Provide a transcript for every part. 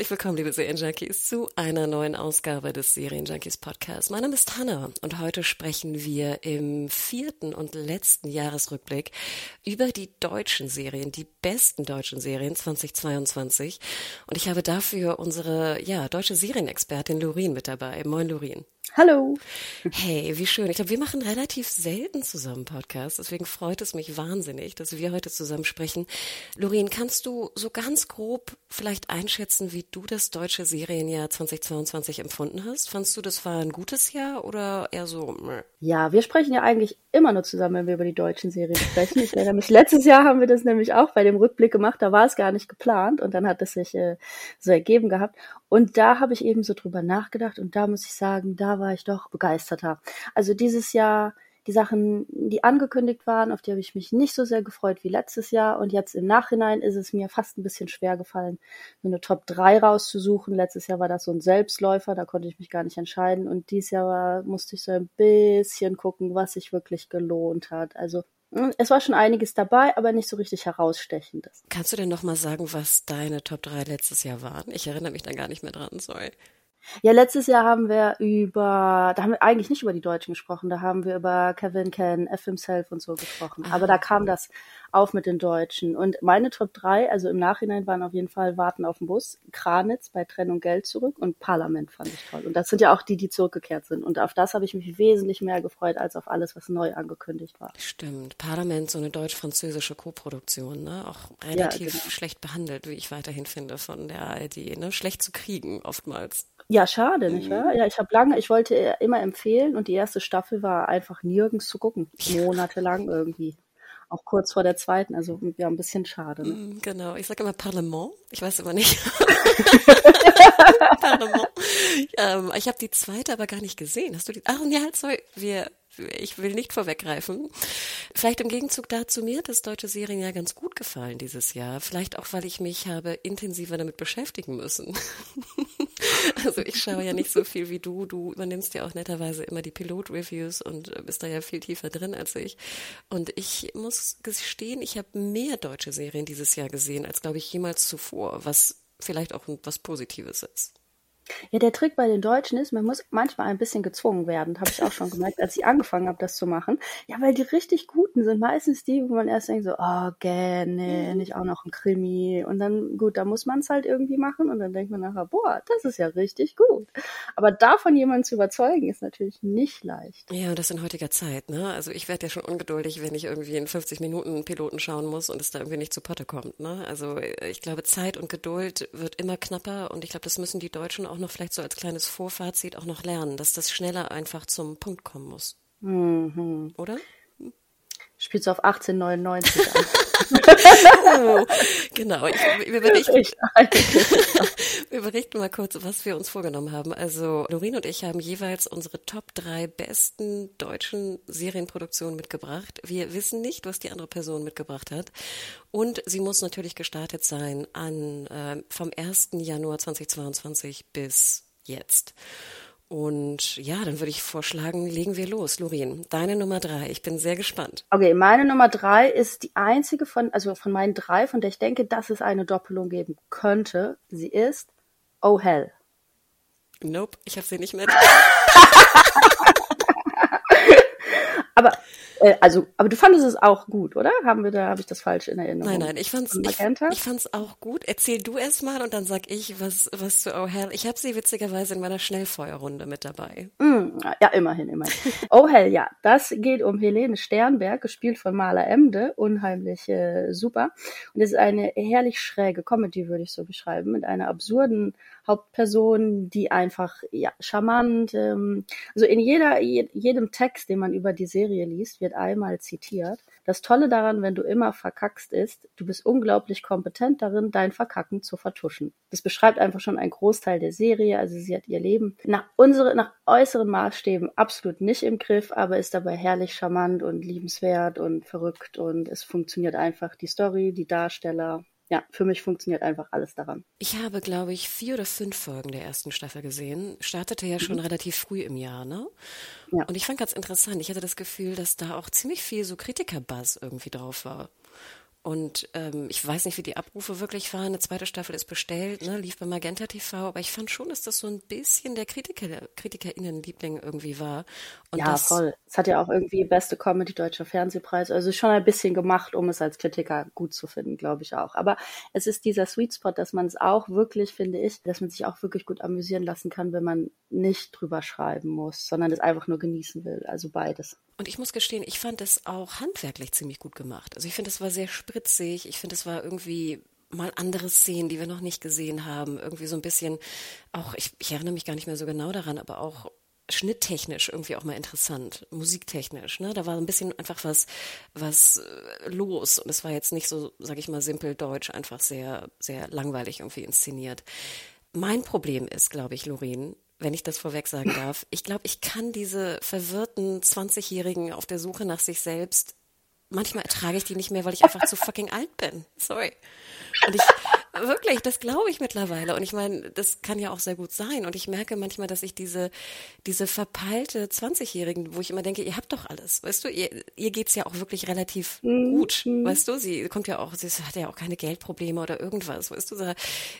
Herzlich willkommen, liebe Serienjunkies, zu einer neuen Ausgabe des Serienjunkies Podcasts. Mein Name ist Hanna und heute sprechen wir im vierten und letzten Jahresrückblick über die deutschen Serien, die besten deutschen Serien 2022. Und ich habe dafür unsere, ja, deutsche Serienexpertin Lorin mit dabei. Moin, Lorin. Hallo. Hey, wie schön. Ich glaube, wir machen relativ selten zusammen Podcasts. Deswegen freut es mich wahnsinnig, dass wir heute zusammen sprechen. Lorin, kannst du so ganz grob vielleicht einschätzen, wie du das deutsche Serienjahr 2022 empfunden hast? Fandst du, das war ein gutes Jahr oder eher so? Meh? Ja, wir sprechen ja eigentlich immer nur zusammen, wenn wir über die deutschen Serien sprechen. Ich erinnere mich, letztes Jahr haben wir das nämlich auch bei dem Rückblick gemacht. Da war es gar nicht geplant und dann hat es sich äh, so ergeben gehabt. Und da habe ich eben so drüber nachgedacht und da muss ich sagen, da war ich doch begeisterter. Also dieses Jahr die Sachen, die angekündigt waren, auf die habe ich mich nicht so sehr gefreut wie letztes Jahr. Und jetzt im Nachhinein ist es mir fast ein bisschen schwer gefallen, so eine Top 3 rauszusuchen. Letztes Jahr war das so ein Selbstläufer, da konnte ich mich gar nicht entscheiden. Und dieses Jahr war, musste ich so ein bisschen gucken, was sich wirklich gelohnt hat. Also hm, es war schon einiges dabei, aber nicht so richtig herausstechendes. Kannst du denn noch mal sagen, was deine Top 3 letztes Jahr waren? Ich erinnere mich da gar nicht mehr dran, sorry. Ja, letztes Jahr haben wir über, da haben wir eigentlich nicht über die Deutschen gesprochen, da haben wir über Kevin Ken, F himself und so gesprochen. Aber da kam das auf mit den Deutschen. Und meine Top 3, also im Nachhinein waren auf jeden Fall Warten auf den Bus, Kranitz bei Trennung Geld zurück und Parlament fand ich toll. Und das sind ja auch die, die zurückgekehrt sind. Und auf das habe ich mich wesentlich mehr gefreut als auf alles, was neu angekündigt war. Stimmt. Parlament, so eine deutsch-französische Koproduktion, ne? Auch relativ genau. schlecht behandelt, wie ich weiterhin finde, von der ARD, ne? Schlecht zu kriegen, oftmals. Ja, schade, nicht wahr? Ja, ich habe lange, ich wollte immer empfehlen und die erste Staffel war einfach nirgends zu gucken. Monatelang irgendwie. Auch kurz vor der zweiten, also ja, ein bisschen schade. Ne? Mm, Genau. Ich sage immer Parlement. Ich weiß immer nicht. Parlement. Ähm, ich habe die zweite aber gar nicht gesehen. Hast du die? Ach, ja, sorry. Wir, ich will nicht vorweggreifen. Vielleicht im Gegenzug dazu mir hat das deutsche Serien ja ganz gut gefallen dieses Jahr. Vielleicht auch, weil ich mich habe intensiver damit beschäftigen müssen. Also ich schaue ja nicht so viel wie du. Du übernimmst ja auch netterweise immer die Pilot-Reviews und bist da ja viel tiefer drin als ich. Und ich muss gestehen, ich habe mehr deutsche Serien dieses Jahr gesehen, als glaube ich jemals zuvor, was vielleicht auch was Positives ist. Ja, der Trick bei den Deutschen ist, man muss manchmal ein bisschen gezwungen werden. Habe ich auch schon gemerkt, als ich angefangen habe, das zu machen. Ja, weil die richtig guten sind meistens die, wo man erst denkt so, oh, gäh, nee, nicht auch noch ein Krimi. Und dann, gut, da muss man es halt irgendwie machen. Und dann denkt man nachher, boah, das ist ja richtig gut. Aber davon jemanden zu überzeugen, ist natürlich nicht leicht. Ja, und das in heutiger Zeit, ne? Also ich werde ja schon ungeduldig, wenn ich irgendwie in 50 Minuten einen Piloten schauen muss und es da irgendwie nicht zu Potte kommt, ne? Also ich glaube, Zeit und Geduld wird immer knapper und ich glaube, das müssen die Deutschen auch noch vielleicht so als kleines Vorfazit auch noch lernen, dass das schneller einfach zum Punkt kommen muss. Mhm. Oder? Spielst du auf 1899 an? Oh, genau. Ich, wir, berichten, wir mal kurz, was wir uns vorgenommen haben. Also Lorin und ich haben jeweils unsere Top drei besten deutschen Serienproduktionen mitgebracht. Wir wissen nicht, was die andere Person mitgebracht hat. Und sie muss natürlich gestartet sein an äh, vom 1. Januar 2022 bis jetzt. Und ja, dann würde ich vorschlagen, legen wir los. Lorin, deine Nummer drei. Ich bin sehr gespannt. Okay, meine Nummer drei ist die einzige von, also von meinen drei, von der ich denke, dass es eine Doppelung geben könnte. Sie ist Oh Hell. Nope, ich habe sie nicht mit. Aber Äh, also, aber du fandest es auch gut, oder? Haben wir da, habe ich das falsch in Erinnerung? Nein, nein, ich fand's, ich, ich fand's auch gut. Erzähl du erst mal und dann sag ich was, was zu Oh Hell. Ich habe sie witzigerweise in meiner Schnellfeuerrunde mit dabei. Mm, ja, immerhin, immerhin. oh Hell, ja, das geht um Helene Sternberg, gespielt von Maler Emde, unheimlich äh, super. Und es ist eine herrlich schräge Comedy, würde ich so beschreiben, mit einer absurden Hauptperson, die einfach ja charmant, ähm, also in jeder jedem Text, den man über die Serie liest, wird einmal zitiert. Das Tolle daran, wenn du immer verkackst, ist, du bist unglaublich kompetent darin, dein Verkacken zu vertuschen. Das beschreibt einfach schon einen Großteil der Serie. Also sie hat ihr Leben nach unsere, nach äußeren Maßstäben absolut nicht im Griff, aber ist dabei herrlich charmant und liebenswert und verrückt und es funktioniert einfach die Story, die Darsteller, ja, für mich funktioniert einfach alles daran. Ich habe, glaube ich, vier oder fünf Folgen der ersten Staffel gesehen. Startete ja schon mhm. relativ früh im Jahr, ne? Ja. Und ich fand ganz interessant. Ich hatte das Gefühl, dass da auch ziemlich viel so Kritiker-Buzz irgendwie drauf war. Und ähm, ich weiß nicht, wie die Abrufe wirklich waren. Eine zweite Staffel ist bestellt, ne, lief bei Magenta TV, aber ich fand schon, dass das so ein bisschen der Kritiker, KritikerInnen-Liebling irgendwie war. Und ja, das, voll. Es hat ja auch irgendwie beste Comedy Deutscher Fernsehpreis. Also schon ein bisschen gemacht, um es als Kritiker gut zu finden, glaube ich auch. Aber es ist dieser Sweet Spot, dass man es auch wirklich, finde ich, dass man sich auch wirklich gut amüsieren lassen kann, wenn man nicht drüber schreiben muss, sondern es einfach nur genießen will. Also beides. Und ich muss gestehen, ich fand es auch handwerklich ziemlich gut gemacht. Also ich finde, es war sehr spritzig. Ich finde, es war irgendwie mal andere Szenen, die wir noch nicht gesehen haben. Irgendwie so ein bisschen, auch, ich, ich erinnere mich gar nicht mehr so genau daran, aber auch schnitttechnisch irgendwie auch mal interessant, musiktechnisch. Ne? Da war ein bisschen einfach was, was äh, los und es war jetzt nicht so, sag ich mal, simpel deutsch, einfach sehr, sehr langweilig irgendwie inszeniert. Mein Problem ist, glaube ich, Lorin, wenn ich das vorweg sagen darf. Ich glaube, ich kann diese verwirrten 20-Jährigen auf der Suche nach sich selbst, manchmal ertrage ich die nicht mehr, weil ich einfach zu fucking alt bin. Sorry. Und ich, Wirklich, das glaube ich mittlerweile. Und ich meine, das kann ja auch sehr gut sein. Und ich merke manchmal, dass ich diese, diese verpeilte 20-Jährigen, wo ich immer denke, ihr habt doch alles, weißt du, ihr, ihr geht's ja auch wirklich relativ mhm. gut, weißt du, sie kommt ja auch, sie hat ja auch keine Geldprobleme oder irgendwas, weißt du, so,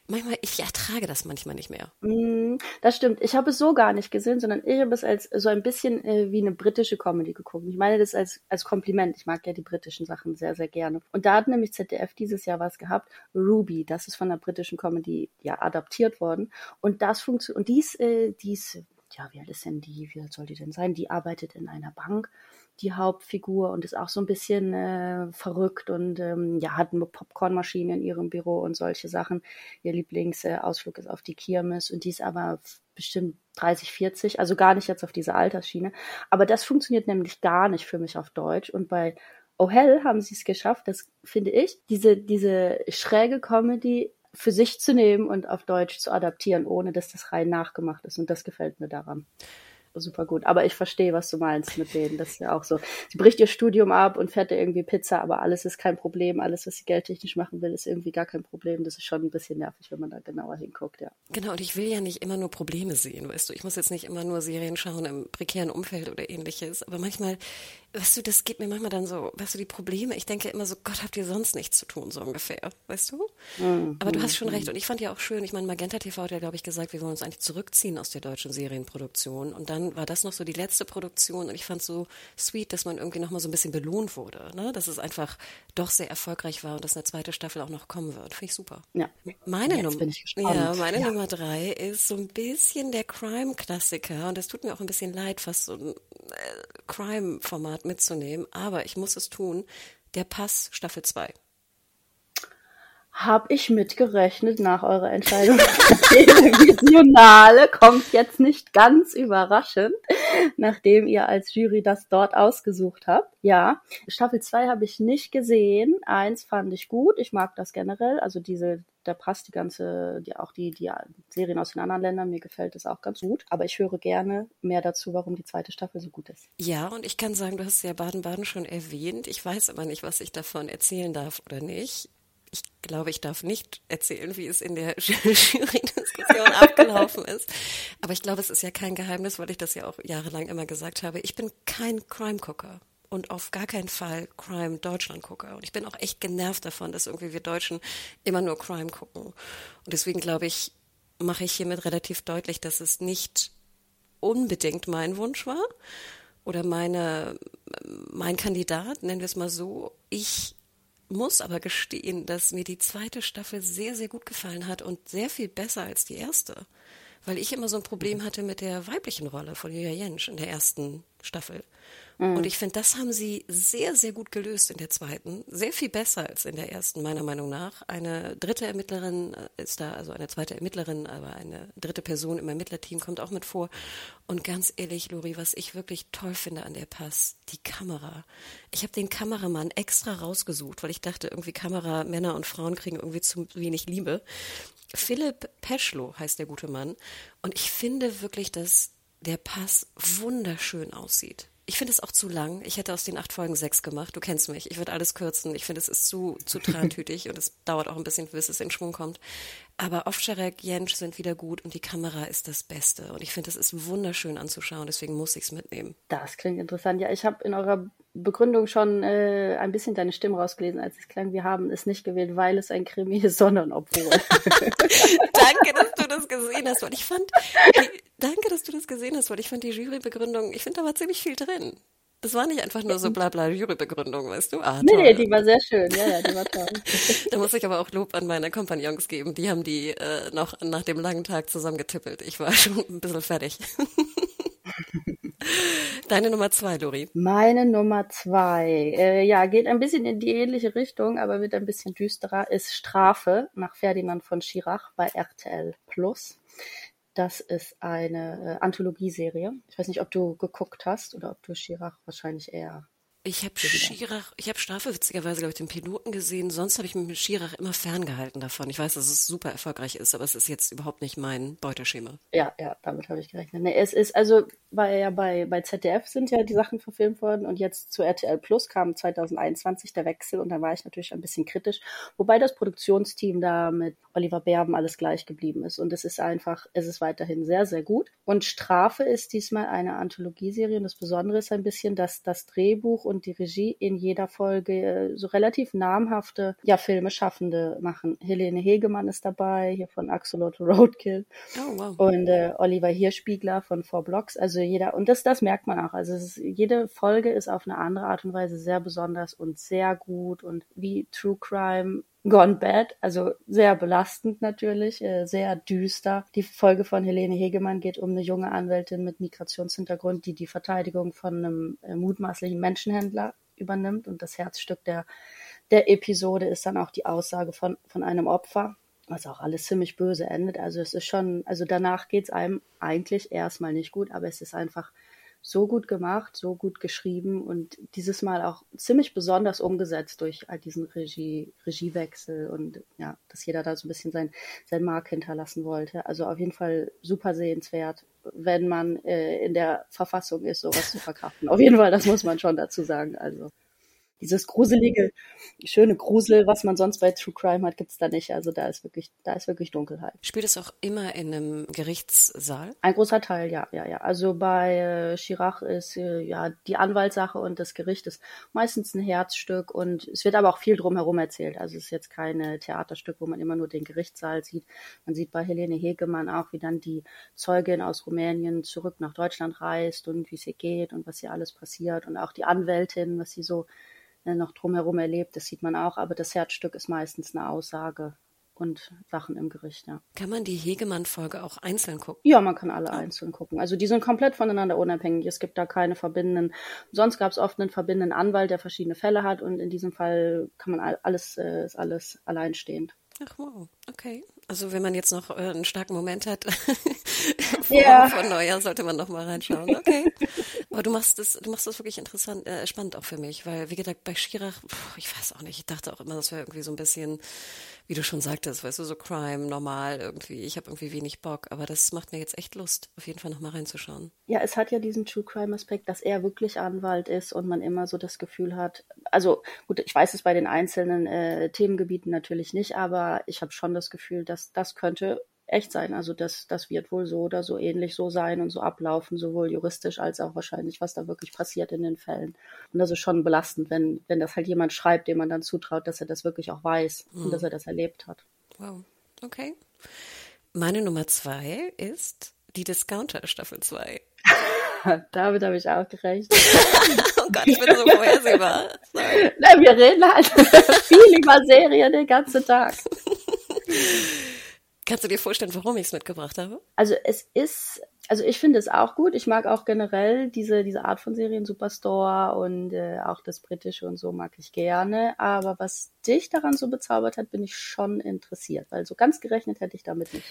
manchmal, ich ertrage das manchmal nicht mehr. Mhm, das stimmt. Ich habe es so gar nicht gesehen, sondern ich habe es als so ein bisschen äh, wie eine britische Comedy geguckt. Ich meine das als, als Kompliment. Ich mag ja die britischen Sachen sehr, sehr gerne. Und da hat nämlich ZDF dieses Jahr was gehabt, Ruby, das ist von der britischen Comedy ja adaptiert worden. Und das funktioniert, und dies, äh, dies, ja, wie alt ist denn die, wie alt soll die denn sein? Die arbeitet in einer Bank, die Hauptfigur, und ist auch so ein bisschen äh, verrückt und ähm, ja, hat eine Popcornmaschine in ihrem Büro und solche Sachen. Ihr Lieblingsausflug ist auf die Kirmes und die ist aber bestimmt 30, 40, also gar nicht jetzt auf diese Altersschiene. Aber das funktioniert nämlich gar nicht für mich auf Deutsch. Und bei Oh Hell haben sie es geschafft, das finde ich, diese, diese schräge Comedy für sich zu nehmen und auf Deutsch zu adaptieren, ohne dass das rein nachgemacht ist. Und das gefällt mir daran super gut. Aber ich verstehe, was du meinst mit denen. Das ist ja auch so. Sie bricht ihr Studium ab und fährt da irgendwie Pizza, aber alles ist kein Problem. Alles, was sie geldtechnisch machen will, ist irgendwie gar kein Problem. Das ist schon ein bisschen nervig, wenn man da genauer hinguckt, ja. Genau, und ich will ja nicht immer nur Probleme sehen, weißt du. Ich muss jetzt nicht immer nur Serien schauen im prekären Umfeld oder ähnliches. Aber manchmal, weißt du, das geht mir manchmal dann so, weißt du, die Probleme, ich denke immer so, Gott, habt ihr sonst nichts zu tun, so ungefähr, weißt du? Mhm. Aber du hast schon recht. Und ich fand ja auch schön, ich meine, Magenta TV hat ja, glaube ich, gesagt, wir wollen uns eigentlich zurückziehen aus der deutschen Serienproduktion. Und dann war das noch so die letzte Produktion und ich fand so sweet, dass man irgendwie noch mal so ein bisschen belohnt wurde, ne? dass es einfach doch sehr erfolgreich war und dass eine zweite Staffel auch noch kommen wird. Finde ich super. Ja. Meine, Num ja, meine ja. Nummer drei ist so ein bisschen der Crime-Klassiker und es tut mir auch ein bisschen leid, fast so ein äh, Crime-Format mitzunehmen, aber ich muss es tun. Der Pass Staffel 2. Hab ich mitgerechnet nach eurer Entscheidung. Televisionale kommt jetzt nicht ganz überraschend, nachdem ihr als Jury das dort ausgesucht habt. Ja, Staffel 2 habe ich nicht gesehen. Eins fand ich gut. Ich mag das generell. Also diese, da passt die ganze, die, auch die, die Serien aus den anderen Ländern. Mir gefällt das auch ganz gut. Aber ich höre gerne mehr dazu, warum die zweite Staffel so gut ist. Ja, und ich kann sagen, du hast ja Baden-Baden schon erwähnt. Ich weiß aber nicht, was ich davon erzählen darf oder nicht ich glaube, ich darf nicht erzählen, wie es in der Jury-Diskussion abgelaufen ist. Aber ich glaube, es ist ja kein Geheimnis, weil ich das ja auch jahrelang immer gesagt habe. Ich bin kein Crime-Gucker und auf gar keinen Fall Crime Deutschland gucker. Und ich bin auch echt genervt davon, dass irgendwie wir Deutschen immer nur Crime gucken. Und deswegen glaube ich, mache ich hiermit relativ deutlich, dass es nicht unbedingt mein Wunsch war oder meine, mein Kandidat, nennen wir es mal so. Ich muss aber gestehen, dass mir die zweite Staffel sehr, sehr gut gefallen hat und sehr viel besser als die erste. Weil ich immer so ein Problem hatte mit der weiblichen Rolle von Julia Jentsch in der ersten Staffel. Mhm. Und ich finde, das haben sie sehr, sehr gut gelöst in der zweiten. Sehr viel besser als in der ersten, meiner Meinung nach. Eine dritte Ermittlerin äh, ist da, also eine zweite Ermittlerin, aber eine dritte Person im Ermittlerteam kommt auch mit vor. Und ganz ehrlich, Lori, was ich wirklich toll finde an der Pass, die Kamera. Ich habe den Kameramann extra rausgesucht, weil ich dachte, irgendwie Kamera, Männer und Frauen kriegen irgendwie zu wenig Liebe. Philipp Peschlow heißt der gute Mann. Und ich finde wirklich, dass der Pass wunderschön aussieht. Ich finde es auch zu lang. Ich hätte aus den acht Folgen sechs gemacht. Du kennst mich. Ich würde alles kürzen. Ich finde, es ist zu, zu trantütig und es dauert auch ein bisschen, bis es in Schwung kommt. Aber Ovcharek, Jensch sind wieder gut und die Kamera ist das Beste. Und ich finde, es ist wunderschön anzuschauen. Deswegen muss ich es mitnehmen. Das klingt interessant. Ja, ich habe in eurer Begründung schon äh, ein bisschen deine Stimme rausgelesen, als es klang, wir haben es nicht gewählt, weil es ein Krimi ist, sondern obwohl. danke, dass du das gesehen hast. Und ich fand, danke, dass du das gesehen hast, weil ich fand die Jurybegründung, ich finde, da war ziemlich viel drin. Das war nicht einfach nur so blabla Jurybegründung, weißt du? Ah, nee, nee, die war sehr schön. Ja, ja, die war toll. da muss ich aber auch Lob an meine Kompagnons geben. Die haben die äh, noch nach dem langen Tag zusammengetippelt. Ich war schon ein bisschen fertig. Deine Nummer zwei, Lori. Meine Nummer zwei, äh, ja, geht ein bisschen in die ähnliche Richtung, aber wird ein bisschen düsterer, ist Strafe nach Ferdinand von Schirach bei RTL Plus. Das ist eine äh, Anthologieserie. Ich weiß nicht, ob du geguckt hast oder ob du Schirach wahrscheinlich eher ich habe Schirach, ich habe Strafe witzigerweise, glaube ich, den Piloten gesehen. Sonst habe ich mich mit Schirach immer ferngehalten davon. Ich weiß, dass es super erfolgreich ist, aber es ist jetzt überhaupt nicht mein Beuteschema. Ja, ja, damit habe ich gerechnet. Nee, es ist, also, weil ja bei, bei ZDF sind ja die Sachen verfilmt worden und jetzt zu RTL Plus kam 2021 der Wechsel und da war ich natürlich ein bisschen kritisch. Wobei das Produktionsteam da mit Oliver Berben alles gleich geblieben ist. Und es ist einfach, es ist weiterhin sehr, sehr gut. Und Strafe ist diesmal eine Anthologieserie und das Besondere ist ein bisschen, dass das Drehbuch und die Regie in jeder Folge äh, so relativ namhafte ja, Filme schaffende machen. Helene Hegemann ist dabei, hier von Axolotl Roadkill. Oh, wow. Und äh, Oliver Hirschspiegler von Four Blocks. Also jeder, und das, das merkt man auch. Also ist, jede Folge ist auf eine andere Art und Weise sehr besonders und sehr gut und wie True Crime Gone Bad, also sehr belastend natürlich, äh, sehr düster. Die Folge von Helene Hegemann geht um eine junge Anwältin mit Migrationshintergrund, die die Verteidigung von einem äh, mutmaßlichen Menschenhändler übernimmt. Und das Herzstück der, der Episode ist dann auch die Aussage von, von einem Opfer, was auch alles ziemlich böse endet. Also es ist schon, also danach geht's einem eigentlich erstmal nicht gut, aber es ist einfach so gut gemacht, so gut geschrieben und dieses Mal auch ziemlich besonders umgesetzt durch all diesen Regie, Regiewechsel und ja, dass jeder da so ein bisschen sein, sein Mark hinterlassen wollte. Also auf jeden Fall super sehenswert, wenn man äh, in der Verfassung ist, sowas zu verkraften. Auf jeden Fall, das muss man schon dazu sagen. Also dieses gruselige, schöne Grusel, was man sonst bei True Crime hat, gibt's da nicht. Also da ist wirklich, da ist wirklich Dunkelheit. Spielt es auch immer in einem Gerichtssaal? Ein großer Teil, ja, ja, ja. Also bei äh, Chirac ist äh, ja die Anwaltssache und das Gericht ist meistens ein Herzstück und es wird aber auch viel drumherum erzählt. Also es ist jetzt kein Theaterstück, wo man immer nur den Gerichtssaal sieht. Man sieht bei Helene Hegemann auch, wie dann die Zeugin aus Rumänien zurück nach Deutschland reist und wie es ihr geht und was hier alles passiert und auch die Anwältin, was sie so noch drumherum erlebt, das sieht man auch, aber das Herzstück ist meistens eine Aussage und Sachen im Gericht, ja. Kann man die Hegemann-Folge auch einzeln gucken? Ja, man kann alle oh. einzeln gucken. Also die sind komplett voneinander unabhängig. Es gibt da keine verbindenden. Sonst gab es oft einen verbindenden Anwalt, der verschiedene Fälle hat und in diesem Fall kann man alles, äh, ist alles alleinstehend. Ach wow, okay. Also wenn man jetzt noch äh, einen starken Moment hat vor, ja. vor Neujahr, sollte man noch mal reinschauen. Okay. Aber du machst das, du machst das wirklich interessant, äh, spannend auch für mich, weil wie gesagt bei Schirach, ich weiß auch nicht, ich dachte auch immer, das wäre irgendwie so ein bisschen wie du schon sagtest, weißt du, so Crime, normal irgendwie. Ich habe irgendwie wenig Bock, aber das macht mir jetzt echt Lust, auf jeden Fall nochmal reinzuschauen. Ja, es hat ja diesen True Crime-Aspekt, dass er wirklich Anwalt ist und man immer so das Gefühl hat, also gut, ich weiß es bei den einzelnen äh, Themengebieten natürlich nicht, aber ich habe schon das Gefühl, dass das könnte echt sein. Also das, das wird wohl so oder so ähnlich so sein und so ablaufen, sowohl juristisch als auch wahrscheinlich, was da wirklich passiert in den Fällen. Und das ist schon belastend, wenn, wenn das halt jemand schreibt, dem man dann zutraut, dass er das wirklich auch weiß mhm. und dass er das erlebt hat. Wow. Okay. Meine Nummer zwei ist die Discounter Staffel 2. Damit habe ich auch gerechnet. Gott, ich bin so vorhersehbar. Nein, wir reden halt viel über Serien den ganzen Tag. Kannst du dir vorstellen, warum ich es mitgebracht habe? Also es ist, also ich finde es auch gut. Ich mag auch generell diese, diese Art von Serien, Superstore und äh, auch das Britische und so mag ich gerne. Aber was dich daran so bezaubert hat, bin ich schon interessiert, weil so ganz gerechnet hätte ich damit nicht.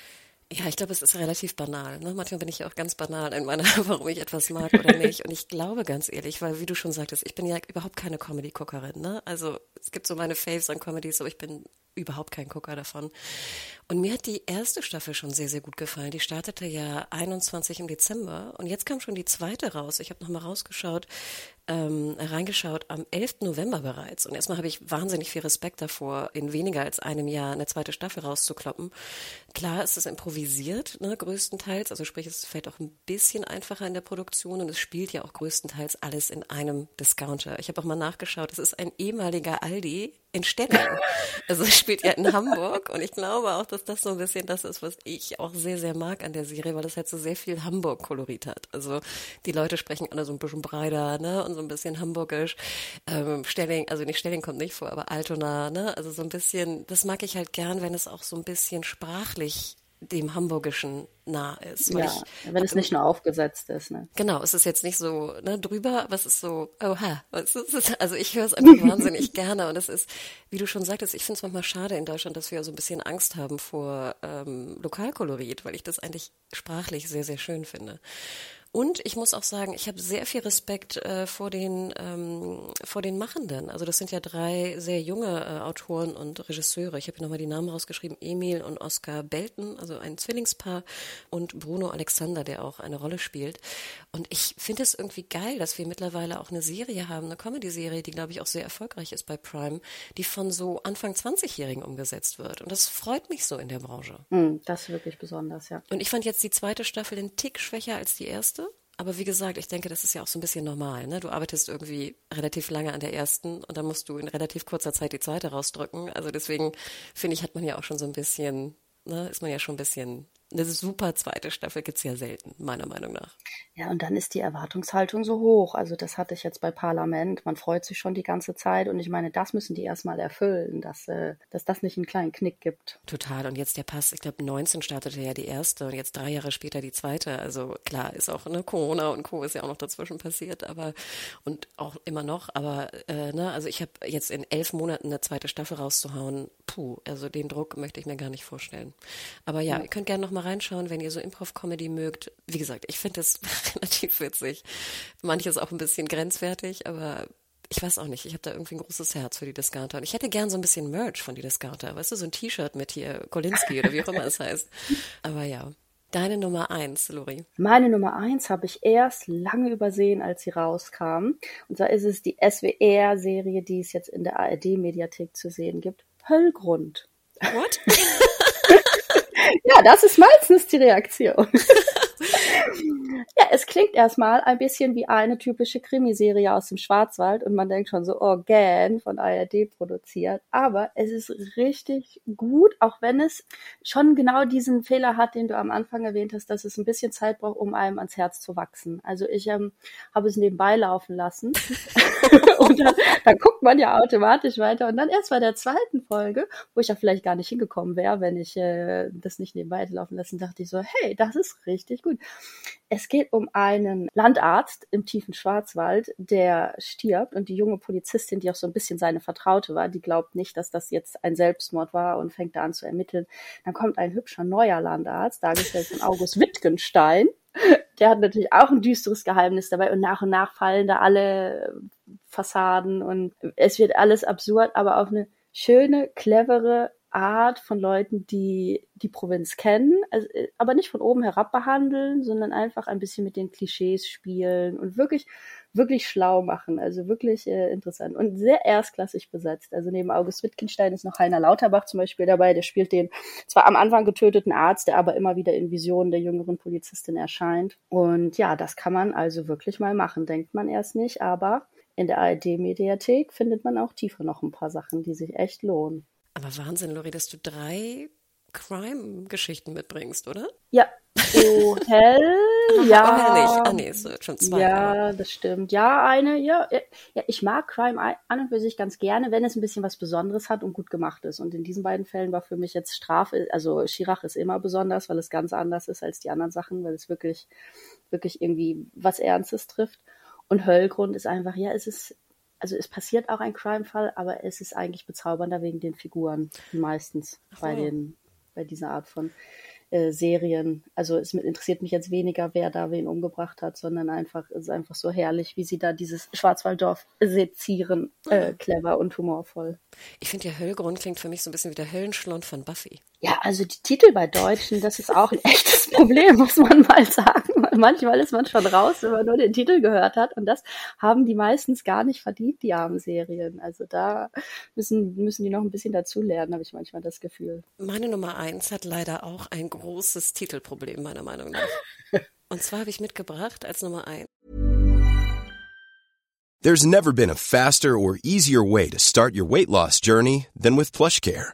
Ja, ich glaube, es ist relativ banal. Ne? Manchmal bin ich ja auch ganz banal in meiner, warum ich etwas mag oder nicht. Und ich glaube ganz ehrlich, weil wie du schon sagtest, ich bin ja überhaupt keine Comedy-Guckerin. Ne? Also es gibt so meine Faves an Comedies, aber ich bin überhaupt kein Gucker davon. Und mir hat die erste Staffel schon sehr, sehr gut gefallen. Die startete ja 21 im Dezember und jetzt kam schon die zweite raus. Ich habe nochmal rausgeschaut, ähm, reingeschaut am 11. November bereits. Und erstmal habe ich wahnsinnig viel Respekt davor, in weniger als einem Jahr eine zweite Staffel rauszukloppen. Klar, es ist improvisiert, ne, größtenteils. Also sprich, es fällt auch ein bisschen einfacher in der Produktion und es spielt ja auch größtenteils alles in einem Discounter. Ich habe auch mal nachgeschaut, es ist ein ehemaliger Aldi in Stelling. Also es spielt ja in Hamburg und ich glaube auch, dass das so ein bisschen das ist, was ich auch sehr, sehr mag an der Serie, weil es halt so sehr viel Hamburg-Kolorit hat. Also die Leute sprechen alle so ein bisschen breiter, ne, und so ein bisschen hamburgisch. Ähm, Stelling, also nicht Stelling kommt nicht vor, aber Altona, ne, also so ein bisschen, das mag ich halt gern, wenn es auch so ein bisschen sprachlich dem Hamburgischen nah ist. ja, ich, wenn es nicht nur aufgesetzt ist. Ne? Genau, es ist jetzt nicht so ne, drüber, aber es ist so, oha. Also ich höre es einfach wahnsinnig gerne und es ist, wie du schon sagtest, ich finde es manchmal schade in Deutschland, dass wir so ein bisschen Angst haben vor ähm, Lokalkolorit, weil ich das eigentlich sprachlich sehr, sehr schön finde. Und ich muss auch sagen, ich habe sehr viel Respekt äh, vor den ähm, vor den Machenden. Also das sind ja drei sehr junge äh, Autoren und Regisseure. Ich habe hier nochmal die Namen rausgeschrieben: Emil und Oskar Belten, also ein Zwillingspaar, und Bruno Alexander, der auch eine Rolle spielt. Und ich finde es irgendwie geil, dass wir mittlerweile auch eine Serie haben, eine Comedy-Serie, die glaube ich auch sehr erfolgreich ist bei Prime, die von so Anfang 20-Jährigen umgesetzt wird. Und das freut mich so in der Branche. Mm, das ist wirklich besonders, ja. Und ich fand jetzt die zweite Staffel einen Tick schwächer als die erste. Aber wie gesagt, ich denke, das ist ja auch so ein bisschen normal. Ne? Du arbeitest irgendwie relativ lange an der ersten und dann musst du in relativ kurzer Zeit die zweite rausdrücken. Also deswegen finde ich, hat man ja auch schon so ein bisschen, ne, ist man ja schon ein bisschen eine super zweite Staffel gibt's ja selten, meiner Meinung nach. Ja, und dann ist die Erwartungshaltung so hoch. Also das hatte ich jetzt bei Parlament. Man freut sich schon die ganze Zeit. Und ich meine, das müssen die erstmal erfüllen, dass, äh, dass das nicht einen kleinen Knick gibt. Total. Und jetzt der Pass, ich glaube, 19 startete ja die erste und jetzt drei Jahre später die zweite. Also klar, ist auch ne, Corona und Co. ist ja auch noch dazwischen passiert, aber und auch immer noch. Aber äh, ne, also ich habe jetzt in elf Monaten eine zweite Staffel rauszuhauen. Puh, also den Druck möchte ich mir gar nicht vorstellen. Aber ja, ja. ihr könnt gerne noch mal reinschauen, wenn ihr so Improv-Comedy mögt. Wie gesagt, ich finde das relativ witzig. Manches auch ein bisschen grenzwertig, aber ich weiß auch nicht, ich habe da irgendwie ein großes Herz für die Discounter. Und ich hätte gern so ein bisschen Merch von die Discounter. Weißt du, so ein T-Shirt mit hier Kolinski oder wie auch immer es heißt. Aber ja. Deine Nummer eins, Lori. Meine Nummer eins habe ich erst lange übersehen, als sie rauskam. Und zwar ist es die SWR-Serie, die es jetzt in der ARD-Mediathek zu sehen gibt. Höllgrund. What? ja, das ist meistens die Reaktion. ja, es klingt erstmal ein bisschen wie eine typische Krimiserie aus dem Schwarzwald und man denkt schon so, oh, Gan von ARD produziert. Aber es ist richtig gut, auch wenn es schon genau diesen Fehler hat, den du am Anfang erwähnt hast, dass es ein bisschen Zeit braucht, um einem ans Herz zu wachsen. Also ich ähm, habe es nebenbei laufen lassen und dann, dann guckt man ja automatisch weiter und dann erst bei der zweiten Folge, wo ich ja vielleicht gar nicht hingekommen wäre, wenn ich äh, das nicht nebenbei laufen lassen, dachte ich so, hey, das ist richtig gut. Es geht um einen Landarzt im tiefen Schwarzwald, der stirbt und die junge Polizistin, die auch so ein bisschen seine Vertraute war, die glaubt nicht, dass das jetzt ein Selbstmord war und fängt da an zu ermitteln. Dann kommt ein hübscher neuer Landarzt, dargestellt von August Wittgenstein. Der hat natürlich auch ein düsteres Geheimnis dabei und nach und nach fallen da alle Fassaden und es wird alles absurd, aber auf eine schöne, clevere, Art von Leuten, die die Provinz kennen, also, äh, aber nicht von oben herab behandeln, sondern einfach ein bisschen mit den Klischees spielen und wirklich, wirklich schlau machen. Also wirklich äh, interessant und sehr erstklassig besetzt. Also neben August Wittgenstein ist noch Heiner Lauterbach zum Beispiel dabei. Der spielt den zwar am Anfang getöteten Arzt, der aber immer wieder in Visionen der jüngeren Polizistin erscheint. Und ja, das kann man also wirklich mal machen, denkt man erst nicht, aber in der ARD-Mediathek findet man auch tiefer noch ein paar Sachen, die sich echt lohnen. Aber Wahnsinn, Lori, dass du drei Crime-Geschichten mitbringst, oder? Ja. Oh, hell ja, aber nicht. Ah, nee, ist schon zwei. Ja, aber. das stimmt. Ja, eine, ja, ja, ich mag Crime an und für sich ganz gerne, wenn es ein bisschen was Besonderes hat und gut gemacht ist. Und in diesen beiden Fällen war für mich jetzt Strafe, also Schirach ist immer besonders, weil es ganz anders ist als die anderen Sachen, weil es wirklich, wirklich irgendwie was Ernstes trifft. Und Höllgrund ist einfach, ja, es ist, also es passiert auch ein Crime-Fall, aber es ist eigentlich bezaubernder wegen den Figuren meistens Ach bei so. den, bei dieser Art von äh, Serien. Also es interessiert mich jetzt weniger, wer da wen umgebracht hat, sondern einfach, es ist einfach so herrlich, wie sie da dieses Schwarzwalddorf sezieren, äh, clever und humorvoll. Ich finde, der Höllgrund klingt für mich so ein bisschen wie der Höllenschlund von Buffy. Ja, also die Titel bei Deutschen, das ist auch ein echtes Problem, muss man mal sagen. Manchmal ist man schon raus, wenn man nur den Titel gehört hat. Und das haben die meistens gar nicht verdient, die armen Serien. Also da müssen, müssen die noch ein bisschen dazulernen, habe ich manchmal das Gefühl. Meine Nummer eins hat leider auch ein großes Titelproblem, meiner Meinung nach. Und zwar habe ich mitgebracht als Nummer eins. There's never been a faster or easier way to start your weight loss journey than with PlushCare.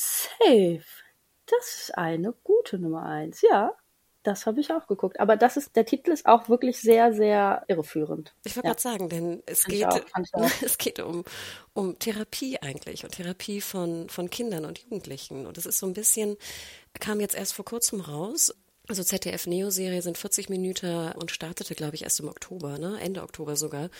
Safe. Das ist eine gute Nummer eins. Ja, das habe ich auch geguckt. Aber das ist, der Titel ist auch wirklich sehr, sehr irreführend. Ich wollte Ja. gerade sagen, denn es Fand geht, auch, es geht um, um Therapie eigentlich und Therapie von, von Kindern und Jugendlichen. Und das ist so ein bisschen, kam jetzt erst vor kurzem raus. Also ZDF-Neo-Serie sind 40 Minuten und startete, glaube ich, erst im Oktober, ne? Ende Oktober sogar,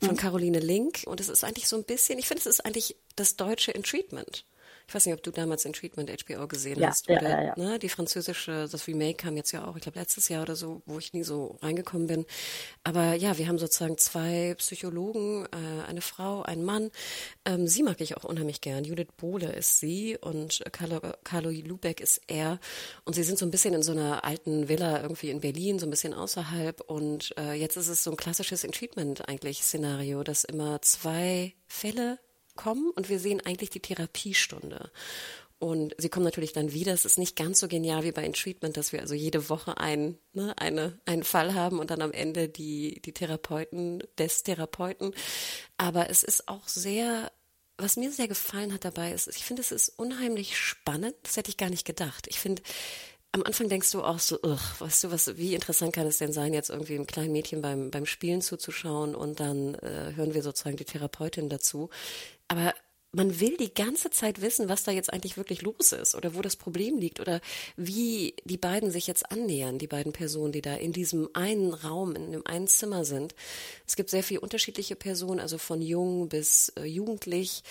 von Mhm. Caroline Link. Und es ist eigentlich so ein bisschen, ich finde, es ist eigentlich das deutsche In Treatment. Ich weiß nicht, ob du damals In Treatment HBO gesehen Ja, hast. ja, oder, ja, ja. Ne, die französische, das Remake kam jetzt ja auch, ich glaube letztes Jahr oder so, wo ich nie so reingekommen bin. Aber ja, wir haben sozusagen zwei Psychologen, äh, eine Frau, einen Mann. Ähm, sie mag ich auch unheimlich gern. Judith Bohle ist sie und Carlo, Carlo Lubeck ist er. Und sie sind so ein bisschen in so einer alten Villa irgendwie in Berlin, so ein bisschen außerhalb. Und äh, jetzt ist es so ein klassisches Treatment eigentlich Szenario, dass immer zwei Fälle kommen und wir sehen eigentlich die Therapiestunde. Und sie kommen natürlich dann wieder. Es ist nicht ganz so genial wie bei In Treatment, dass wir also jede Woche ein, ne, eine, einen Fall haben und dann am Ende die, die Therapeuten des Therapeuten. Aber es ist auch sehr, was mir sehr gefallen hat dabei, ist, ich finde, es ist unheimlich spannend. Das hätte ich gar nicht gedacht. Ich finde, am Anfang denkst du auch so, ugh, weißt du, was, wie interessant kann es denn sein, jetzt irgendwie einem kleinen Mädchen beim, beim Spielen zuzuschauen und dann äh, hören wir sozusagen die Therapeutin dazu. Aber man will die ganze Zeit wissen, was da jetzt eigentlich wirklich los ist oder wo das Problem liegt oder wie die beiden sich jetzt annähern, die beiden Personen, die da in diesem einen Raum, in dem einen Zimmer sind. Es gibt sehr viele unterschiedliche Personen, also von jung bis äh, jugendlich.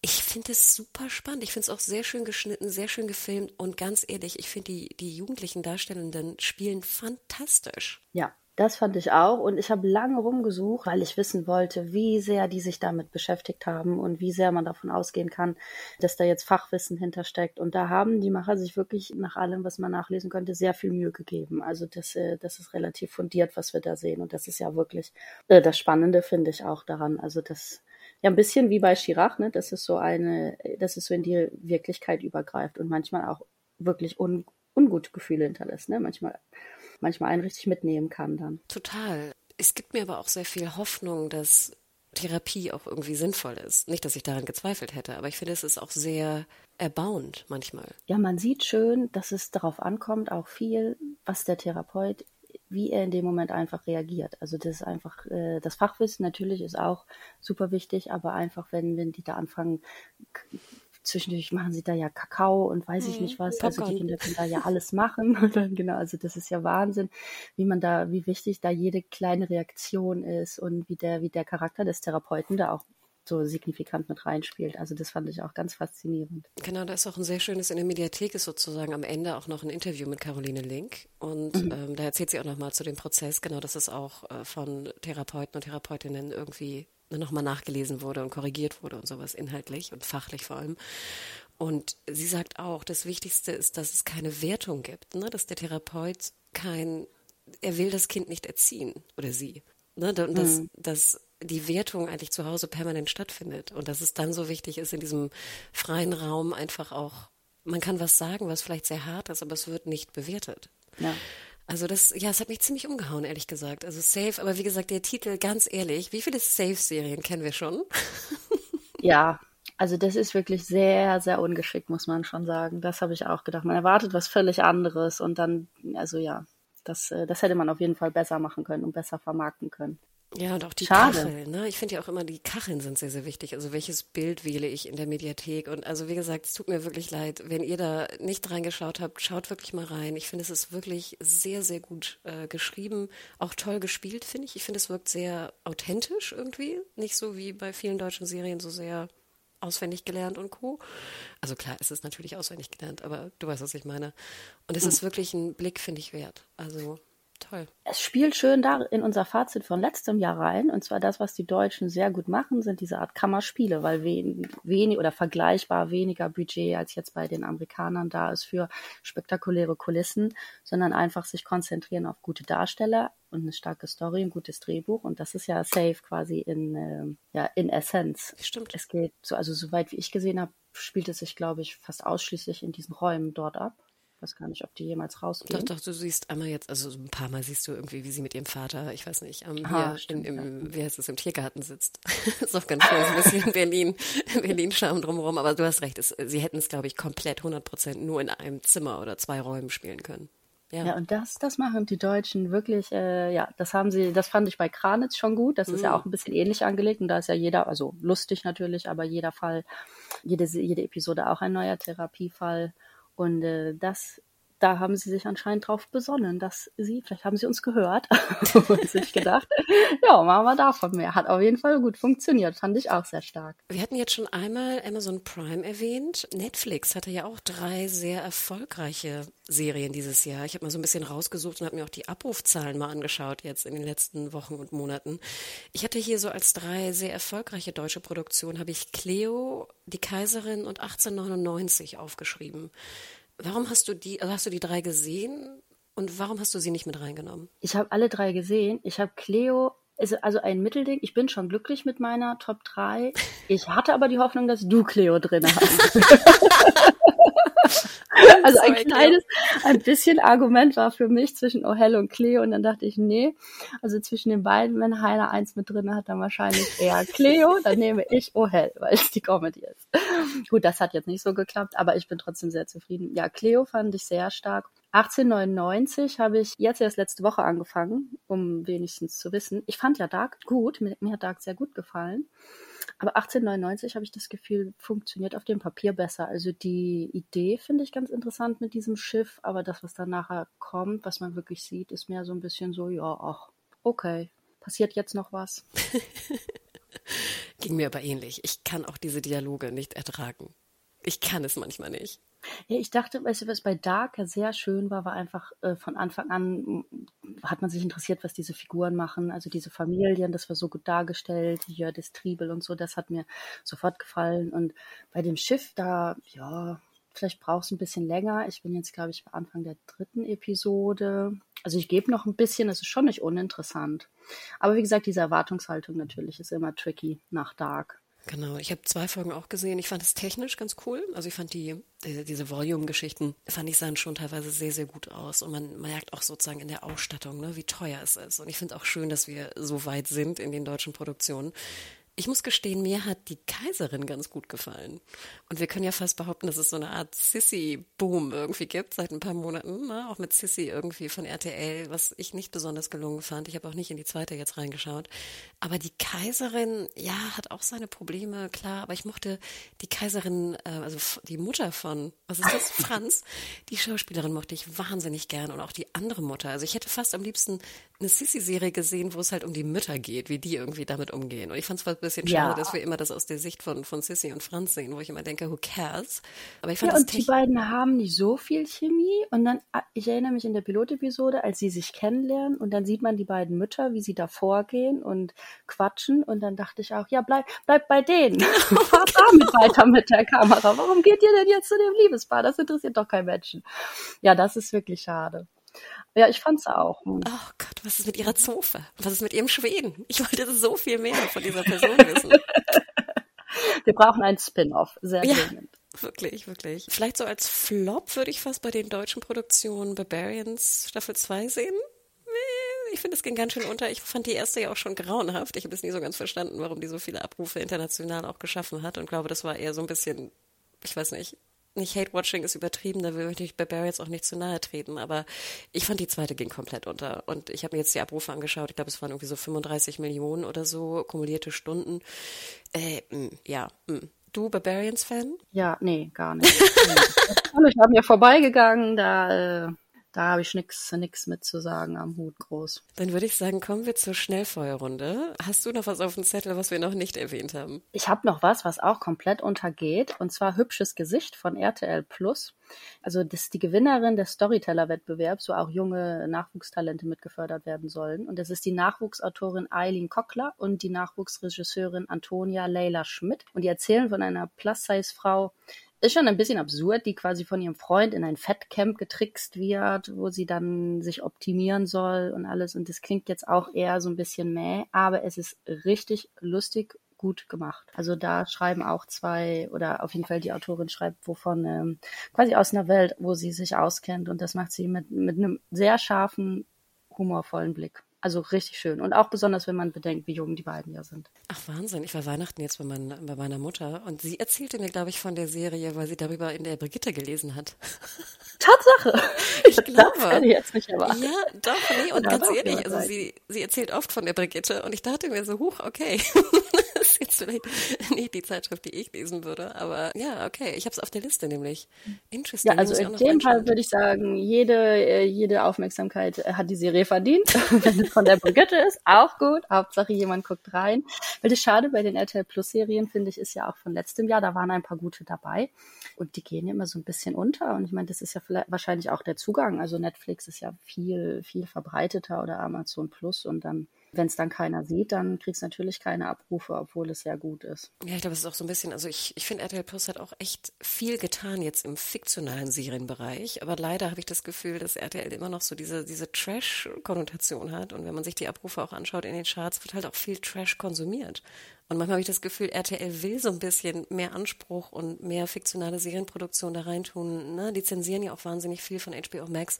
Ich finde es super spannend. Ich finde es auch sehr schön geschnitten, sehr schön gefilmt und ganz ehrlich, ich finde die, die jugendlichen Darstellenden spielen fantastisch. Ja, das fand ich auch. Und ich habe lange rumgesucht, weil ich wissen wollte, wie sehr die sich damit beschäftigt haben und wie sehr man davon ausgehen kann, dass da jetzt Fachwissen hintersteckt. Und da haben die Macher sich wirklich nach allem, was man nachlesen könnte, sehr viel Mühe gegeben. Also das, äh, das ist relativ fundiert, was wir da sehen. Und das ist ja wirklich äh, das Spannende, finde ich auch daran. Also das ja ein bisschen wie bei Chirac, ne? Das ist so eine, dass es so in die Wirklichkeit übergreift und manchmal auch wirklich un, ungute Gefühle hinterlässt, ne? Manchmal manchmal einen richtig mitnehmen kann dann. Total. Es gibt mir aber auch sehr viel Hoffnung, dass Therapie auch irgendwie sinnvoll ist. Nicht, dass ich daran gezweifelt hätte, aber ich finde, es ist auch sehr erbauend manchmal. Ja, man sieht schön, dass es darauf ankommt, auch viel, was der Therapeut, wie er in dem Moment einfach reagiert. Also das ist einfach, äh, das Fachwissen natürlich ist auch super wichtig, aber einfach, wenn, wenn die da anfangen, zwischendurch machen sie da ja Kakao und weiß ich Mhm, nicht was. Also die. Kinder können da ja alles machen. Und dann, genau, also das ist ja Wahnsinn, wie man da, wie wichtig da jede kleine Reaktion ist und wie der, wie der Charakter des Therapeuten da auch so signifikant mit reinspielt. Also das fand ich auch ganz faszinierend. Genau, da ist auch ein sehr schönes in der Mediathek ist sozusagen am Ende auch noch ein Interview mit Caroline Link und ähm, da erzählt sie auch nochmal zu dem Prozess, genau, dass es auch äh, von Therapeuten und Therapeutinnen irgendwie nochmal nachgelesen wurde und korrigiert wurde und sowas inhaltlich und fachlich vor allem. Und sie sagt auch, das Wichtigste ist, dass es keine Wertung gibt, ne? dass der Therapeut kein er will das Kind nicht erziehen oder sie. Ne? Und dass, mhm. dass die Wertung eigentlich zu Hause permanent stattfindet und dass es dann so wichtig ist, in diesem freien Raum einfach auch, man kann was sagen, was vielleicht sehr hart ist, aber es wird nicht bewertet. Ja. Also das, ja, es hat mich ziemlich umgehauen, ehrlich gesagt. Also Safe, aber wie gesagt, der Titel, ganz ehrlich, wie viele Safe-Serien kennen wir schon? Ja, also das ist wirklich sehr, sehr ungeschickt, muss man schon sagen. Das habe ich auch gedacht. Man erwartet was völlig anderes und dann, also ja, das, äh, das hätte man auf jeden Fall besser machen können und besser vermarkten können. Ja, und auch die Schade. Kacheln. Ne? Ich finde ja auch immer, die Kacheln sind sehr, sehr wichtig. Also welches Bild wähle ich in der Mediathek? Und also wie gesagt, es tut mir wirklich leid, wenn ihr da nicht reingeschaut habt, schaut wirklich mal rein. Ich finde, es ist wirklich sehr, sehr gut äh, geschrieben, auch toll gespielt, finde ich. Ich finde, es wirkt sehr authentisch irgendwie. Nicht so wie bei vielen deutschen Serien so sehr auswendig gelernt und Co. Also klar, es ist natürlich auswendig gelernt, aber du weißt, was ich meine. Und es ist wirklich ein Blick, finde ich, wert. Also Toll. Es spielt schön da in unser Fazit von letztem Jahr rein. Und zwar das, was die Deutschen sehr gut machen, sind diese Art Kammerspiele, weil wen, wenig oder vergleichbar weniger Budget als jetzt bei den Amerikanern da ist für spektakuläre Kulissen, sondern einfach sich konzentrieren auf gute Darsteller und eine starke Story, ein gutes Drehbuch. Und das ist ja safe quasi in, äh, ja, in Essenz. Stimmt. Es geht so, also soweit wie ich gesehen habe, spielt es sich, glaube ich, fast ausschließlich in diesen Räumen dort ab weiß gar nicht, ob die jemals rausgehen. Doch, doch, du siehst einmal jetzt, also ein paar Mal siehst du irgendwie, wie sie mit ihrem Vater, ich weiß nicht, ähm, Aha, hier stimmt, in, im, ja. wie heißt es, im Tiergarten sitzt. ist auch ganz schön, so ein bisschen Berlin, Berlin-Charme drumherum, aber du hast recht, es, sie hätten es, glaube ich, komplett 100 Prozent nur in einem Zimmer oder zwei Räumen spielen können. Ja. ja, und das, das machen die Deutschen wirklich, äh, ja, das haben sie, das fand ich bei Kranitz schon gut. Das ist ja mhm. auch ein bisschen ähnlich angelegt und da ist ja jeder, also lustig natürlich, aber jeder Fall, jede, jede Episode auch ein neuer Therapiefall. Und äh, das da haben sie sich anscheinend drauf besonnen, dass sie, vielleicht haben sie uns gehört und sich gedacht, ja, machen wir davon mehr. Hat auf jeden Fall gut funktioniert, fand ich auch sehr stark. Wir hatten jetzt schon einmal Amazon Prime erwähnt. Netflix hatte ja auch drei sehr erfolgreiche Serien dieses Jahr. Ich habe mal so ein bisschen rausgesucht und habe mir auch die Abrufzahlen mal angeschaut jetzt in den letzten Wochen und Monaten. Ich hatte hier so als drei sehr erfolgreiche deutsche Produktionen, habe ich Cleo, Die Kaiserin und 1899 aufgeschrieben. Warum hast du die, also hast du die drei gesehen und warum hast du sie nicht mit reingenommen? Ich habe alle drei gesehen. Ich habe Cleo, also ein Mittelding. Ich bin schon glücklich mit meiner Top 3. Ich hatte aber die Hoffnung, dass du Cleo drin hast. also ein kleines, ein bisschen Argument war für mich zwischen Ohel und Cleo und dann dachte ich, nee, also zwischen den beiden, wenn Heiner eins mit drin hat, dann wahrscheinlich eher Cleo, dann nehme ich Ohel, weil es die Comedy ist. Gut, das hat jetzt nicht so geklappt, aber ich bin trotzdem sehr zufrieden. Ja, Cleo fand ich sehr stark. 1899 habe ich jetzt erst letzte Woche angefangen, um wenigstens zu wissen. Ich fand ja Dark gut, mir, mir hat Dark sehr gut gefallen. Aber 1899 habe ich das Gefühl, funktioniert auf dem Papier besser. Also die Idee finde ich ganz interessant mit diesem Schiff, aber das, was dann nachher kommt, was man wirklich sieht, ist mehr so ein bisschen so, ja, ach, okay, passiert jetzt noch was. Ging mir aber ähnlich. Ich kann auch diese Dialoge nicht ertragen. Ich kann es manchmal nicht. Ja, ich dachte, weißt du, was bei Dark ja sehr schön war, war einfach äh, von Anfang an hat man sich interessiert, was diese Figuren machen, also diese Familien, das war so gut dargestellt, Jördis Triebel und so, das hat mir sofort gefallen. Und bei dem Schiff, da, ja, vielleicht braucht es ein bisschen länger. Ich bin jetzt, glaube ich, bei Anfang der dritten Episode. Also ich gebe noch ein bisschen, es ist schon nicht uninteressant. Aber wie gesagt, diese Erwartungshaltung natürlich ist immer tricky nach Dark. Genau, ich habe zwei Folgen auch gesehen. Ich fand es technisch ganz cool. Also ich fand die, diese, diese Volume-Geschichten, fand ich sahen schon teilweise sehr, sehr gut aus. Und man merkt auch sozusagen in der Ausstattung, ne, wie teuer es ist. Und ich finde auch schön, dass wir so weit sind in den deutschen Produktionen. Ich muss gestehen, mir hat die Kaiserin ganz gut gefallen. Und wir können ja fast behaupten, dass es so eine Art Sissy-Boom irgendwie gibt seit ein paar Monaten, ne? auch mit Sissy irgendwie von RTL, was ich nicht besonders gelungen fand. Ich habe auch nicht in die zweite jetzt reingeschaut. Aber die Kaiserin, ja, hat auch seine Probleme, klar. Aber ich mochte die Kaiserin, äh, also die Mutter von, was ist das, Franz? Die Schauspielerin mochte ich wahnsinnig gern und auch die andere Mutter. Also ich hätte fast am liebsten eine Sissy-Serie gesehen, wo es halt um die Mütter geht, wie die irgendwie damit umgehen. Und ich fand es bisschen schade, ja. dass wir immer das aus der Sicht von, von Sissy und Franz sehen, wo ich immer denke, who cares? Aber ich fand ja, und die beiden haben nicht so viel Chemie. Und dann, ah, ich erinnere mich in der Pilotepisode, als sie sich kennenlernen und dann sieht man die beiden Mütter, wie sie da vorgehen und quatschen. Und dann dachte ich auch, ja, bleib, bleib bei denen. Fahrt damit weiter mit der Kamera. Warum geht ihr denn jetzt zu dem Liebespaar? Das interessiert doch kein Menschen. Ja, das ist wirklich schade. Ja, ich fand's auch. Hm. Oh Gott, was ist mit ihrer Zofe? Was ist mit ihrem Schweden? Ich wollte so viel mehr von dieser Person wissen. Wir brauchen einen Spin-off, sehr ja. dringend. Wirklich, wirklich. Vielleicht so als Flop würde ich fast bei den deutschen Produktionen Barbarians Staffel 2 sehen. Ich finde, es ging ganz schön unter. Ich fand die erste ja auch schon grauenhaft. Ich habe es nie so ganz verstanden, warum die so viele Abrufe international auch geschaffen hat und glaube, das war eher so ein bisschen, ich weiß nicht, nicht Hate-Watching ist übertrieben, da will ich bei Barry jetzt auch nicht zu nahe treten, aber ich fand die zweite ging komplett unter und ich habe mir jetzt die Abrufe angeschaut, ich glaube, es waren irgendwie so 35 Millionen oder so, kumulierte Stunden. Äh, mh, ja, mh. Du Barbarians-Fan? Ja, nee, gar nicht. ich war mir vorbeigegangen, da äh, da habe ich nichts nix mit zu sagen am Hut groß. Dann würde ich sagen, kommen wir zur Schnellfeuerrunde. Hast du noch was auf dem Zettel, was wir noch nicht erwähnt haben? Ich habe noch was, was auch komplett untergeht, und zwar Hübsches Gesicht von RTL Plus. Also das ist die Gewinnerin des Storyteller-Wettbewerbs, wo auch junge Nachwuchstalente mitgefördert werden sollen. Und das ist die Nachwuchsautorin Eileen Kockler und die Nachwuchsregisseurin Antonia Leila Schmidt. Und die erzählen von einer Plus-Size-Frau, ist schon ein bisschen absurd, die quasi von ihrem Freund in ein Fettcamp getrickst wird, wo sie dann sich optimieren soll und alles. Und das klingt jetzt auch eher so ein bisschen mäh, aber es ist richtig lustig gut gemacht. Also da schreiben auch zwei, oder auf jeden Fall die Autorin schreibt, wovon ähm, quasi aus einer Welt, wo sie sich auskennt. Und das macht sie mit, mit einem sehr scharfen, humorvollen Blick. Also richtig schön. Und auch besonders, wenn man bedenkt, wie jung die beiden ja sind. Ach Wahnsinn. Ich war Weihnachten jetzt bei, mein, bei meiner Mutter und sie erzählte mir, glaube ich, von der Serie, weil sie darüber in der Brigitte gelesen hat. Tatsache. Ich glaube. Das hätte ich jetzt nicht erwartet. Ja, doch, nee, und ganz ehrlich, also sie, sie erzählt oft von der Brigitte und ich dachte mir so, huch, okay. das ist jetzt vielleicht nicht die Zeitschrift, die ich lesen würde, aber ja, okay. Ich habe es auf der Liste nämlich. Interesting. Ja, also in dem Fall würde ich sagen, jede, äh, jede Aufmerksamkeit hat die Serie verdient. Von der Brigitte ist, auch gut. Hauptsache jemand guckt rein. Weil das Schade bei den RTL Plus Serien, finde ich, ist ja auch von letztem Jahr, da waren ein paar gute dabei. Und die gehen immer so ein bisschen unter. Und ich meine, das ist ja vielleicht wahrscheinlich auch der Zugang. Also Netflix ist ja viel, viel verbreiteter oder Amazon Plus und dann wenn es dann keiner sieht, dann kriegst du natürlich keine Abrufe, obwohl es ja gut ist. Ja, ich glaube, es ist auch so ein bisschen, also ich, ich finde, RTL Plus hat auch echt viel getan jetzt im fiktionalen Serienbereich, aber leider habe ich das Gefühl, dass RTL immer noch so diese, diese Trash-Konnotation hat und wenn man sich die Abrufe auch anschaut in den Charts, wird halt auch viel Trash konsumiert. Und manchmal habe ich das Gefühl, RTL will so ein bisschen mehr Anspruch und mehr fiktionale Serienproduktion da reintun. Ne? Die zensieren ja auch wahnsinnig viel von HBO Max,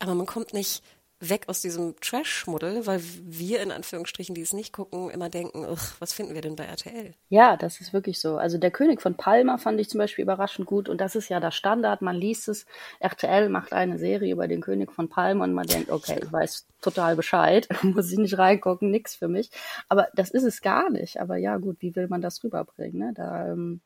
aber man kommt nicht weg aus diesem Trash-Schmuddel, weil wir in Anführungsstrichen, die es nicht gucken, immer denken, was finden wir denn bei RTL? Ja, das ist wirklich so. Also der König von Palma fand ich zum Beispiel überraschend gut und das ist ja der Standard. Man liest es, RTL macht eine Serie über den König von Palma und man denkt, okay, ich weiß total Bescheid, muss ich nicht reingucken, nix für mich. Aber das ist es gar nicht. Aber ja, gut, wie will man das rüberbringen? Ne? Da ähm,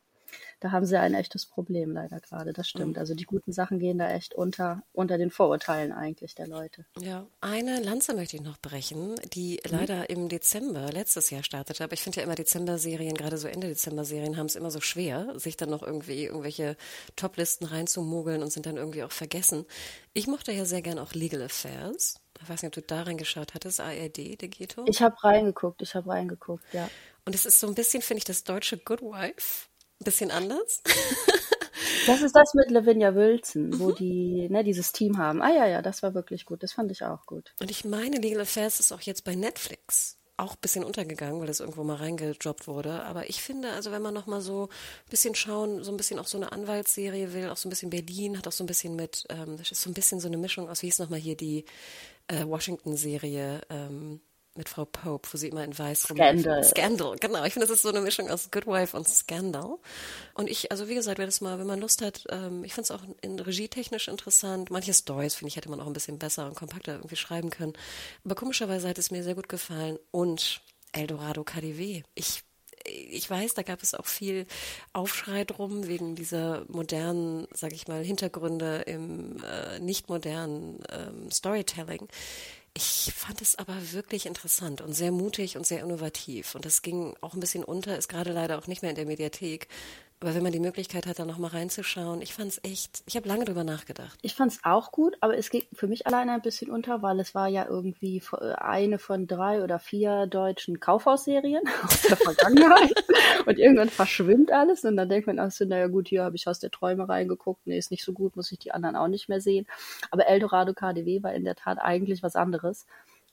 da haben sie ein echtes Problem leider gerade. Das stimmt. Mhm. Also die guten Sachen gehen da echt unter, unter den Vorurteilen eigentlich der Leute. Ja, eine Lanze möchte ich noch brechen, die mhm. leider im Dezember letztes Jahr startete. Aber ich finde ja immer Dezember-Serien, gerade so Ende Dezember-Serien, haben es immer so schwer, sich dann noch irgendwie irgendwelche Top-Listen reinzumogeln und sind dann irgendwie auch vergessen. Ich mochte ja sehr gern auch Legal Affairs. Ich weiß nicht, ob du da reingeschaut hattest, ARD, Degeto. Ich habe reingeguckt, ich habe reingeguckt, ja. Und es ist so ein bisschen, finde ich, das deutsche Good Wife bisschen anders. Das ist das mit Lavinia Wilson, wo mhm. die ne, dieses Team haben. Ah ja, ja, das war wirklich gut. Das fand ich auch gut. Und ich meine, Legal Affairs ist auch jetzt bei Netflix auch ein bisschen untergegangen, weil es irgendwo mal reingedroppt wurde. Aber ich finde, also wenn man noch mal so ein bisschen schauen, so ein bisschen auch so eine Anwaltsserie will, auch so ein bisschen Berlin, hat auch so ein bisschen mit, ähm, das ist so ein bisschen so eine Mischung aus, wie hieß noch mal hier die äh, Washington-Serie, ähm, mit Frau Pope, wo sie immer in weiß Scandal. Scandal, genau. Ich finde, das ist so eine Mischung aus Good Wife und Scandal. Und ich, also wie gesagt, wenn das mal, wenn man Lust hat, ähm, ich finde es auch in regietechnisch interessant. Manche Stories, finde ich, hätte man auch ein bisschen besser und kompakter irgendwie schreiben können. Aber komischerweise hat es mir sehr gut gefallen. Und Eldorado KDW. Ich ich weiß, da gab es auch viel Aufschrei drum wegen dieser modernen, sag ich mal, Hintergründe im äh, nicht modernen ähm, Storytelling. Ich fand es aber wirklich interessant und sehr mutig und sehr innovativ. Und das ging auch ein bisschen unter, ist gerade leider auch nicht mehr in der Mediathek. Aber wenn man die Möglichkeit hat, da nochmal reinzuschauen, ich fand es echt, ich habe lange drüber nachgedacht. Ich fand es auch gut, aber es geht für mich alleine ein bisschen unter, weil es war ja irgendwie eine von drei oder vier deutschen Kaufhausserien aus der Vergangenheit. und irgendwann verschwimmt alles und dann denkt man, ach so, naja gut, hier habe ich aus der Träume reingeguckt, nee, ist nicht so gut, muss ich die anderen auch nicht mehr sehen. Aber Eldorado KDW war in der Tat eigentlich was anderes.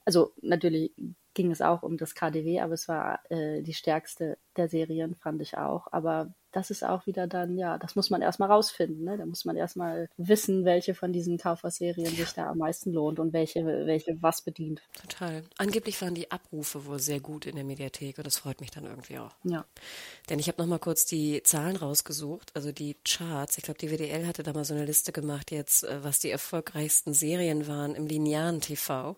Also natürlich ging es auch um das KDW, aber es war äh, die stärkste der Serien, fand ich auch. Aber das ist auch wieder dann, ja, das muss man erstmal rausfinden. Ne? Da muss man erstmal wissen, welche von diesen Kaufhausserien sich da am meisten lohnt und welche, welche was bedient. Total. Angeblich waren die Abrufe wohl sehr gut in der Mediathek und das freut mich dann irgendwie auch. Ja. Denn ich habe nochmal kurz die Zahlen rausgesucht, also die Charts. Ich glaube, die WDL hatte da mal so eine Liste gemacht jetzt, äh, was die erfolgreichsten Serien waren im linearen TV.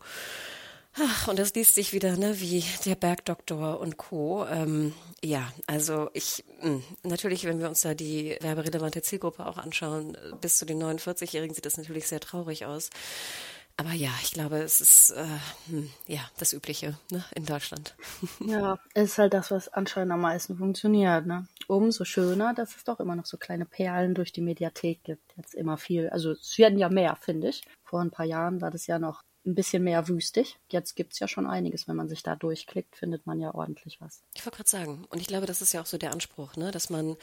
Ach, und das liest sich wieder, ne, wie der Bergdoktor und Co. Ähm, ja, also ich, hm, natürlich, wenn wir uns da die werberelevante Zielgruppe auch anschauen, äh, bis zu den 49-Jährigen sieht das natürlich sehr traurig aus. Aber ja, ich glaube, es ist äh, hm, ja das Übliche ne, in Deutschland. Ja, ist halt das, was anscheinend am meisten funktioniert. Ne? Umso schöner, dass es doch immer noch so kleine Perlen durch die Mediathek gibt. Jetzt immer viel. Also es werden ja mehr, finde ich. Vor ein paar Jahren war das ja noch ein bisschen mehr wüstig. Jetzt gibt es ja schon einiges. Wenn man sich da durchklickt, findet man ja ordentlich was. Ich wollte gerade sagen, und ich glaube, das ist ja auch so der Anspruch, ne? dass man,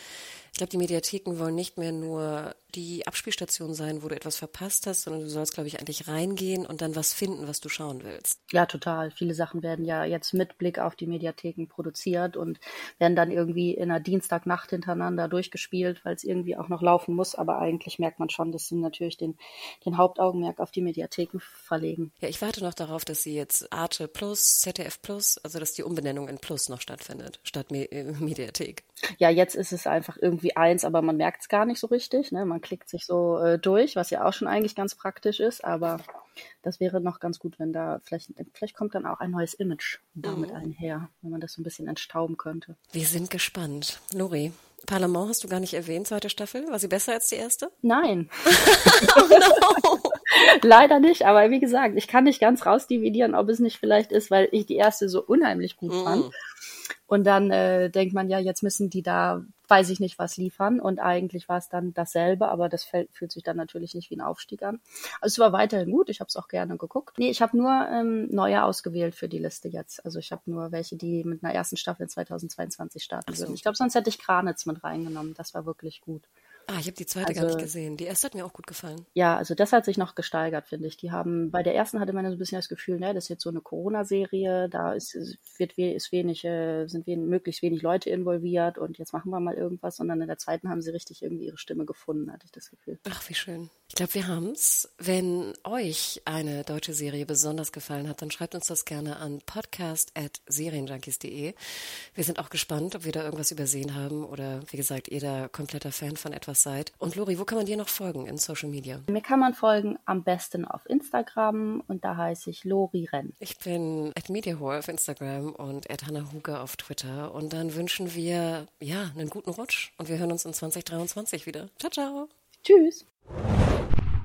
ich glaube, die Mediatheken wollen nicht mehr nur die Abspielstation sein, wo du etwas verpasst hast, sondern du sollst, glaube ich, eigentlich reingehen und dann was finden, was du schauen willst. Ja, total. Viele Sachen werden ja jetzt mit Blick auf die Mediatheken produziert und werden dann irgendwie in einer Dienstagnacht hintereinander durchgespielt, weil es irgendwie auch noch laufen muss. Aber eigentlich merkt man schon, dass sie natürlich den, den Hauptaugenmerk auf die Mediatheken verlegen. Ja, ich warte noch darauf, dass sie jetzt Arte Plus, ZDF Plus, also dass die Umbenennung in Plus noch stattfindet, statt Me äh, Mediathek. Ja, jetzt ist es einfach irgendwie eins, aber man merkt es gar nicht so richtig. Ne? Man klickt sich so äh, durch, was ja auch schon eigentlich ganz praktisch ist, aber das wäre noch ganz gut, wenn da vielleicht, vielleicht kommt dann auch ein neues Image damit mhm. einher, wenn man das so ein bisschen entstauben könnte. Wir sind gespannt. Lori, Parlament hast du gar nicht erwähnt, zweite Staffel. War sie besser als die erste? Nein. oh no. Leider nicht, aber wie gesagt, ich kann nicht ganz rausdividieren, ob es nicht vielleicht ist, weil ich die erste so unheimlich gut mm. fand. Und dann äh, denkt man ja, jetzt müssen die da, weiß ich nicht, was liefern. Und eigentlich war es dann dasselbe, aber das fällt, fühlt sich dann natürlich nicht wie ein Aufstieg an. Also es war weiterhin gut, ich habe es auch gerne geguckt. Nee, ich habe nur ähm, neue ausgewählt für die Liste jetzt. Also ich habe nur welche, die mit einer ersten Staffel in 2022 starten so. würden. Ich glaube, sonst hätte ich Kranitz mit reingenommen. Das war wirklich gut. Ah, ich habe die zweite also, gar nicht gesehen. Die erste hat mir auch gut gefallen. Ja, also das hat sich noch gesteigert, finde ich. Die haben bei der ersten hatte man so ein bisschen das Gefühl, ne, das ist jetzt so eine Corona-Serie, da ist, wird ist wenig, äh, sind wenig, möglichst wenig Leute involviert und jetzt machen wir mal irgendwas. Und dann in der zweiten haben sie richtig irgendwie ihre Stimme gefunden, hatte ich das Gefühl. Ach, wie schön. Ich glaube, wir haben's. Wenn euch eine deutsche Serie besonders gefallen hat, dann schreibt uns das gerne an podcast.serienjunkies.de. Wir sind auch gespannt, ob wir da irgendwas übersehen haben oder wie gesagt, ihr da kompletter Fan von etwas seid. Und Lori, wo kann man dir noch folgen in Social Media? Mir kann man folgen am besten auf Instagram und da heiße ich Lori Renn. Ich bin at MediaHore auf Instagram und at Hannah Huge auf Twitter. Und dann wünschen wir ja einen guten Rutsch und wir hören uns in 2023 wieder. Ciao, ciao. Tschüss.